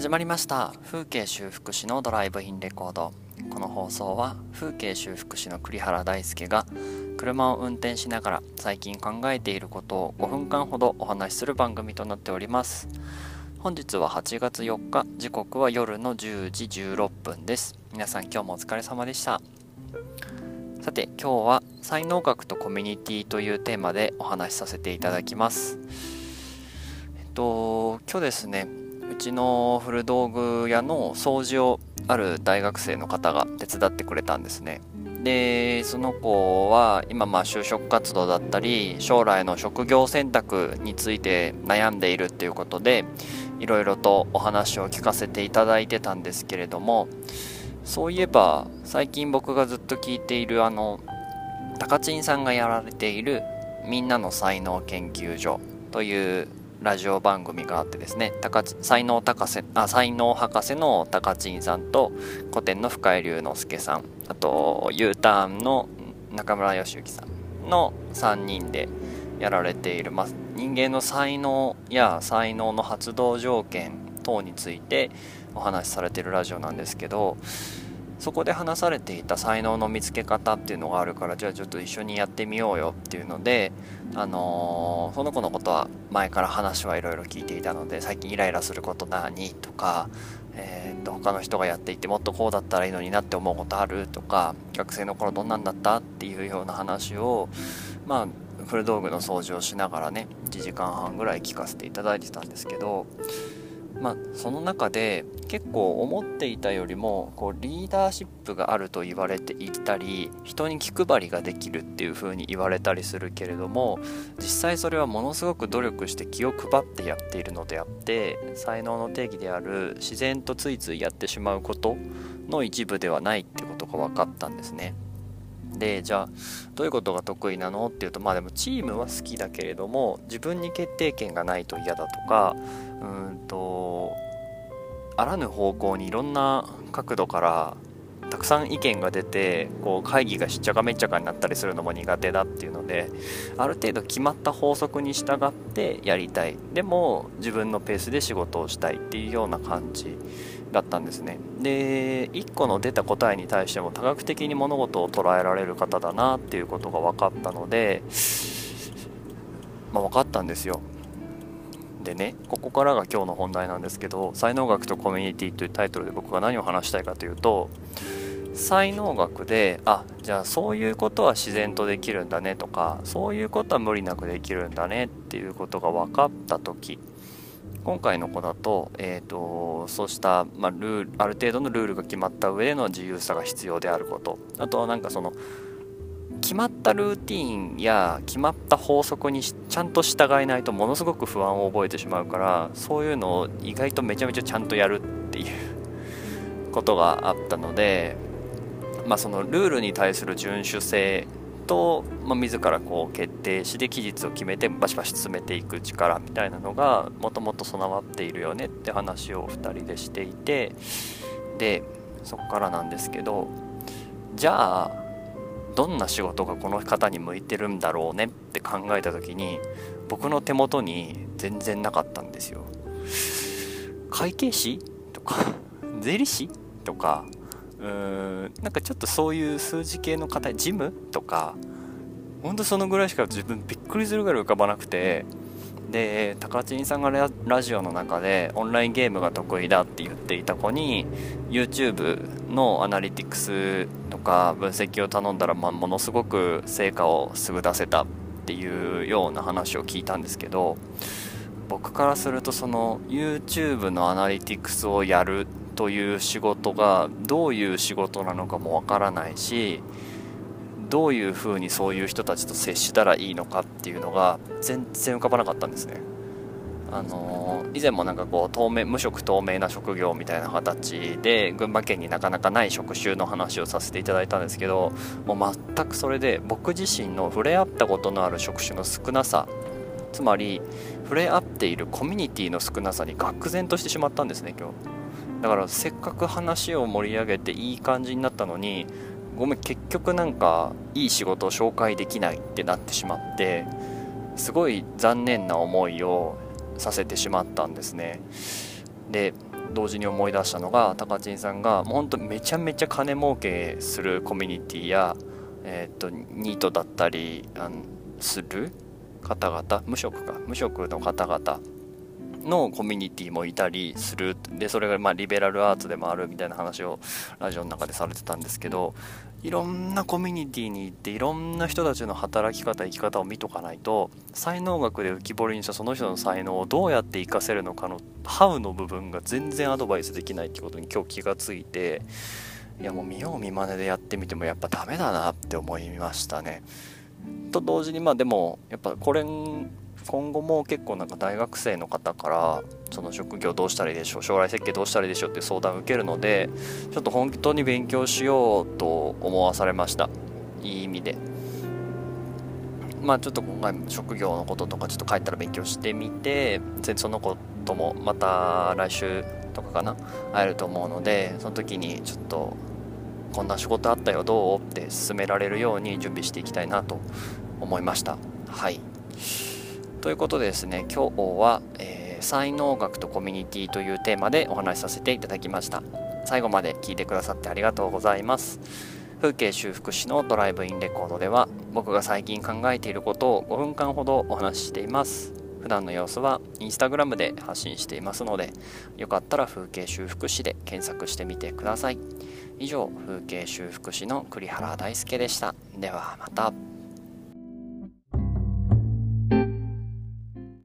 始まりました。風景修復師のドライブインレコード。この放送は風景修復師の栗原大輔が車を運転しながら最近考えていることを5分間ほどお話しする番組となっております。本日は8月4日時刻は夜の10時16分です。皆さん今日もお疲れ様でした。さて今日は才能学とコミュニティというテーマでお話しさせていただきます。えっと今日ですねうちの古道具屋の掃除をある大学生の方が手伝ってくれたんですね。でその子は今まあ就職活動だったり将来の職業選択について悩んでいるっていうことでいろいろとお話を聞かせていただいてたんですけれどもそういえば最近僕がずっと聞いているあの高知さんがやられている「みんなの才能研究所」というラジオ番組があってですね才能高瀬あ才能博士の高知さんと古典の深井龍之介さんあと U ターンの中村義之さんの3人でやられている、まあ、人間の才能や才能の発動条件等についてお話しされているラジオなんですけどそこで話されていた才能の見つけ方っていうのがあるからじゃあちょっと一緒にやってみようよっていうので、あのー、その子のことは前から話はいろいろ聞いていたので最近イライラすること何とか、えー、と他の人がやっていてもっとこうだったらいいのになって思うことあるとか学生の頃どんなんだったっていうような話をまあ古道具の掃除をしながらね1時間半ぐらい聞かせていただいてたんですけどまあ、その中で結構思っていたよりもこうリーダーシップがあると言われていたり人に気配りができるっていう風に言われたりするけれども実際それはものすごく努力して気を配ってやっているのであって才能の定義である自然とついついやってしまうことの一部ではないってことが分かったんですね。でじゃあどういうことが得意なの？っていうとまあでもチームは好きだけれども自分に決定権がないと嫌だとかうんとあらぬ方向にいろんな角度からたくさん意見が出てこう会議がしっちゃかめっちゃかになったりするのも苦手だっていうのである程度決まった法則に従ってやりたい。でも自分のペースで仕事をしたいっていうような感じだったんですね。で1個の出た答えに対しても多角的に物事を捉えられる方だなっていうことが分かったのでまあ分かったんですよ。でねここからが今日の本題なんですけど「才能学とコミュニティ」というタイトルで僕が何を話したいかというと才能学であじゃあそういうことは自然とできるんだねとかそういうことは無理なくできるんだねっていうことが分かった時今回の子だと,、えーと、そうした、まあ、ルールある程度のルールが決まった上での自由さが必要であること。あとはなんかその決まったルーティンや決まった法則にちゃんと従えないとものすごく不安を覚えてしまうからそういうのを意外とめちゃめちゃちゃんとやるっていうことがあったので、まあ、そのルールに対する遵守性と、まあ、自らこう決定して期日を決めてバシバシ詰めていく力みたいなのがもともと備わっているよねって話を2人でしていてでそこからなんですけどじゃあどんな仕事がこの方に向いてるんだろうねって考えた時に僕の手元に全然なかったんですよ。会計士とか税理士とかうーんなんかちょっとそういう数字系の方事務とかほんとそのぐらいしか自分びっくりするぐらい浮かばなくてで高知さんがラジオの中でオンラインゲームが得意だって言っていた子に YouTube のアナリティクスとか分析を頼んだら、まあ、ものすごく成果をすぐ出せたっていうような話を聞いたんですけど僕からするとその YouTube のアナリティクスをやるという仕事がどういう仕事なのかもわからないしどういうふうにそういう人たちと接したらいいのかっていうのが全然浮かばなかったんですね。あのー、以前もなんかこう透明無色透明な職業みたいな形で群馬県になかなかない職種の話をさせていただいたんですけどもう全くそれで僕自身の触れ合ったことのある職種の少なさつまり触れ合っているコミュニティの少なさに愕然としてしまったんですね今日だからせっかく話を盛り上げていい感じになったのにごめん結局なんかいい仕事を紹介できないってなってしまってすごい残念な思いをさせてしまったんですね。で同時に思い出したのが高知さんがもうほんとめちゃめちゃ金儲けするコミュニティや、えー、っとニートだったりあのする方々？無職か。無職の方々のコミュニティもいたりするでそれがまリベラルアーツでもあるみたいな話をラジオの中でされてたんですけどいろんなコミュニティに行っていろんな人たちの働き方生き方を見とかないと才能学で浮き彫りにしたその人の才能をどうやって活かせるのかのハウの部分が全然アドバイスできないってことに今日気がついていやもう見よう見まねでやってみてもやっぱダメだなって思いましたね。と同時にまあでもやっぱこれ今後も結構なんか大学生の方からその職業どうしたらいいでしょう将来設計どうしたらいいでしょうって相談を受けるのでちょっと本当に勉強しようと思わされました。いい意味で。まあちょっと今回職業のこととかちょっと帰ったら勉強してみてそのこともまた来週とかかな会えると思うのでその時にちょっとこんな仕事あったよどう？って勧められるように準備していきたいなと思いました。はい。ということでですね今日は、えー、才能学とコミュニティというテーマでお話しさせていただきました。最後まで聞いてくださってありがとうございます。風景修復師のドライブインレコードでは僕が最近考えていることを5分間ほどお話ししています。普段の様子はインスタグラムで発信していますのでよかったら風景修復師で検索してみてください。以上風景修復師の栗原大輔でした。ではまた。